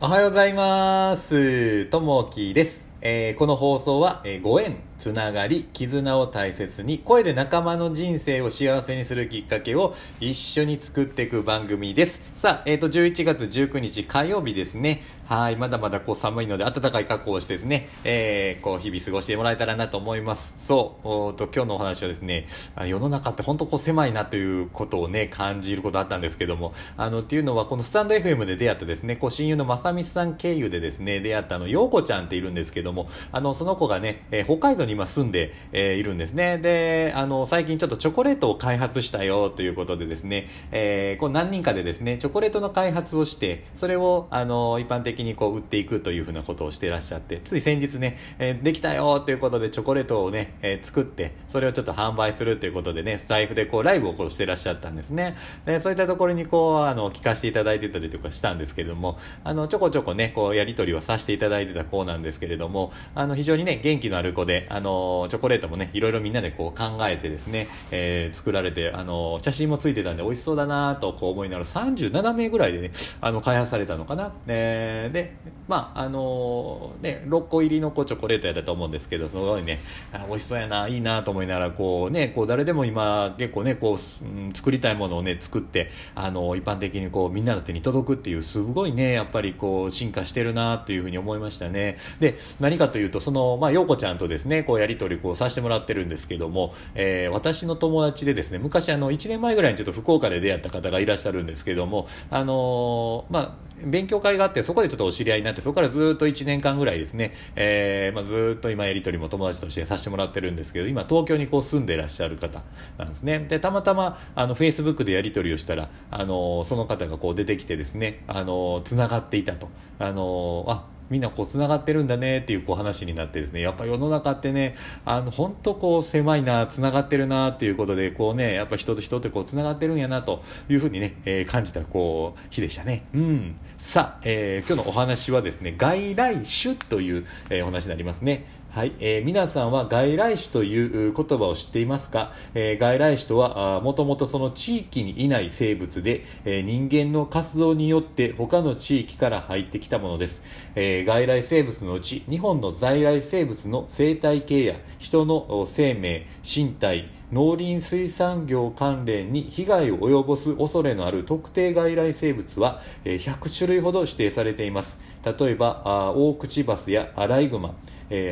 おはようございます。ともきです。えーこの放送は、えーご縁、つながり、絆を大切に、声で仲間の人生を幸せにするきっかけを一緒に作っていく番組です。さあ、えっ、と、11月19日火曜日ですね。はい、まだまだこう寒いので暖かい格好をしてですね、えーこう日々過ごしてもらえたらなと思います。そう、おと今日のお話はですね、世の中って本当こう狭いなということをね、感じることあったんですけども、あの、っていうのはこのスタンド FM で出会ったですね、こう親友のまさみさん経由でですね、出会ったあの、ようこちゃんっているんですけども、あの、その子がね、えー北海道に今住んで、えーいるんですね。で、あの、最近ちょっとチョコレートを開発したよということでですね、えーこう何人かでですね、チョコレートの開発をして、それを、あの、一般的にこう売っていくというふうなことをしてらっしゃって、つい先日ね、えーできたよということでチョコレートをね、えー作って、それをちょっと販売するということでね、スタイフでこうライブをこうしてらっしゃったんですね。で、そういったところにこう、あの、聞かせていただいてたりとかしたんですけれども、あの、ちょこちょこね、こう、やりとりをさせていただいてた子なんですけれども、あの、非常にね、元気のある子で、ああの、チョコレートもね、いろいろみんなでこう考えてですね、えー作られて、あの、写真もついてたんで美味しそうだなとこう思いながら、37名ぐらいでね、あの、開発されたのかな。えーで、まあ、あのね、6個入りのこうチョコレートやったと思うんですけど、すごいね、あ美味しそうやな、いいなと思いながら、こうね、こう誰でも今、結構ね、こう、うん作りたいものをね、作って、あの、一般的にこう、みんなの手に届くっていう、すごいね、やっぱりこう、進化してるなというふうに思いましたね。で、何かというと、その、まあ、ようこちゃんとですね、こう、やりとりこうさせてもらってるんですけども、えー私の友達でですね、昔あの、1年前ぐらいにちょっと福岡で出会った方がいらっしゃるんですけども、あのーまあ、勉強会があって、そこでちょっとお知り合いになって、そこからずっと1年間ぐらいですね、えーまあ、ずっと今やりとりも友達としてさせてもらってるんですけど、今東京にこう住んでらっしゃる方なんですね。で、たまたま、あの、Facebook でやりとりをしたら、あのその方がこう出てきてですね、あの繋がっていたと。あのあ、みんなこう繋がってるんだねっていうこう話になってですね、やっぱ世の中ってね、あの、本当こう狭いな、つながってるなっていうことで、こうね、やっぱ人と人ってこう繋がってるんやなというふうにね、えー感じたこう日でしたね。うん。さあ、えー今日のお話はですね、外来種という、えお話になりますね。はい、えー皆さんは外来種という言葉を知っていますか、えー外来種とはもともとその地域にいない生物で、えー人間の活動によって他の地域から入ってきたものです、えー外来生物のうち日本の在来生物の生態系や人の生命身体農林水産業関連に被害を及ぼす恐れのある特定外来生物は100種類ほど指定されています。例えばオオクチバスやアライグマ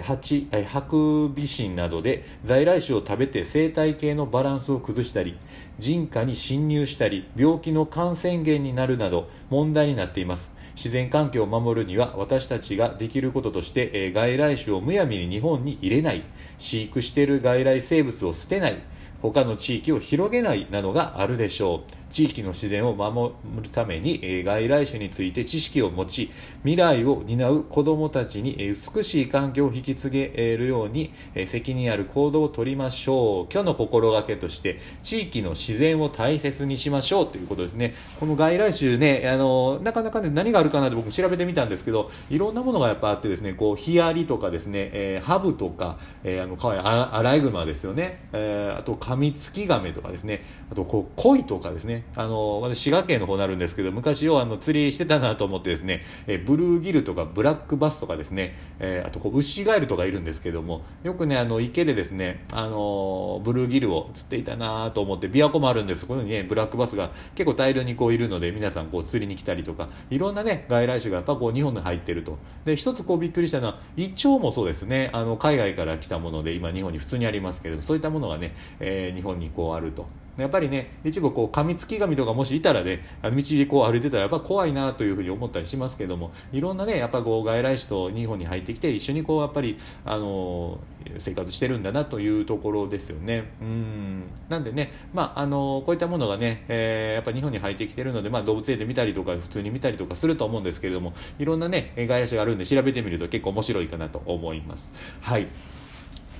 ハチハクビシンなどで在来種を食べて生態系のバランスを崩したり人家に侵入したり病気の感染源になるなど問題になっています。自然環境を守るには私たちができることとして、え外来種をむやみに日本に入れない。飼育している外来生物を捨てない。他の地域を広げないなどがあるでしょう。地域の自然を守るために、えー外来種について知識を持ち未来を担う子どもたちに、えー美しい環境を引き継げるように、えー責任ある行動をとりましょう今日の心がけとして地域の自然を大切にしましょうということですね。この外来種ねあのなかなかね何があるかなって僕も調べてみたんですけどいろんなものがやっぱあってですね。こうヒアリとかですね、えーハブとか、えーあのかわいいアアライグマですよね、えーあとカミツキガメとかですね。あとこう鯉とかですね。あの私滋賀県の方になるんですけど昔ようあの釣りしてたなと思ってですね、えブルーギルとかブラックバスとかですね、えあとこうウシガエルとかいるんですけどもよくねあの池でですねあのブルーギルを釣っていたなと思って琵琶湖もあるんです。ここにねブラックバスが結構大量にこういるので皆さんこう釣りに来たりとかいろんなね外来種がやっぱこう日本に入ってると。で一つこうびっくりしたのはイチョウもそうですね。あの海外から来たもので今日本に普通にありますけどそういったものがね、えー日本にこうあると。やっぱりね一部こうカミツキガメとかもしいたらね道でこう歩いてたらやっぱ怖いなというふうに思ったりしますけどもいろんなねやっぱこう外来種と日本に入ってきて一緒にこうやっぱりあの生活してるんだなというところですよね。うん。なんでねまああのこういったものがね、えーやっぱ日本に入ってきてるので、まあ、動物園で見たりとか普通に見たりとかすると思うんですけれどもいろんなね外来種があるんで調べてみると結構面白いかなと思います。はい。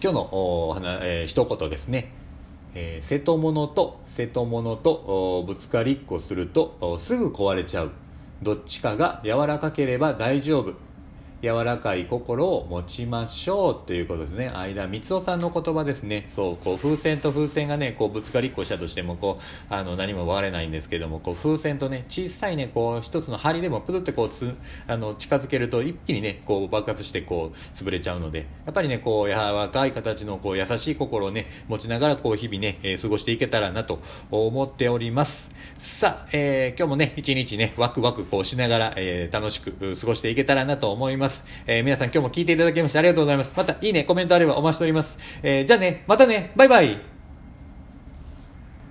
今日のお話、えー一言ですね。えー瀬戸物と瀬戸物とぶつかりっこするとすぐ壊れちゃう。どっちかが柔らかければ大丈夫。柔らかい心を持ちましょうということですね。相田光夫さんの言葉ですね。そうこう風船と風船がねこうぶつかりっこしたとしてもこうあの何も割れないんですけどもこう風船とね小さいねこう一つの針でもプズってこうつあの近づけると一気にねこう爆発してこう潰れちゃうのでやっぱりねこう柔らかい形のこう優しい心をね持ちながらこう日々ね、えー、過ごしていけたらなと思っております。さあ、えー、今日もね一日ねワクワクこうしながら、えー、楽しく過ごしていけたらなと思います。ます。えー、皆さん今日も聞いていただきましてありがとうございます。またいいね、コメントあればお待ちしております。えー、じゃあね、またね、バイバイ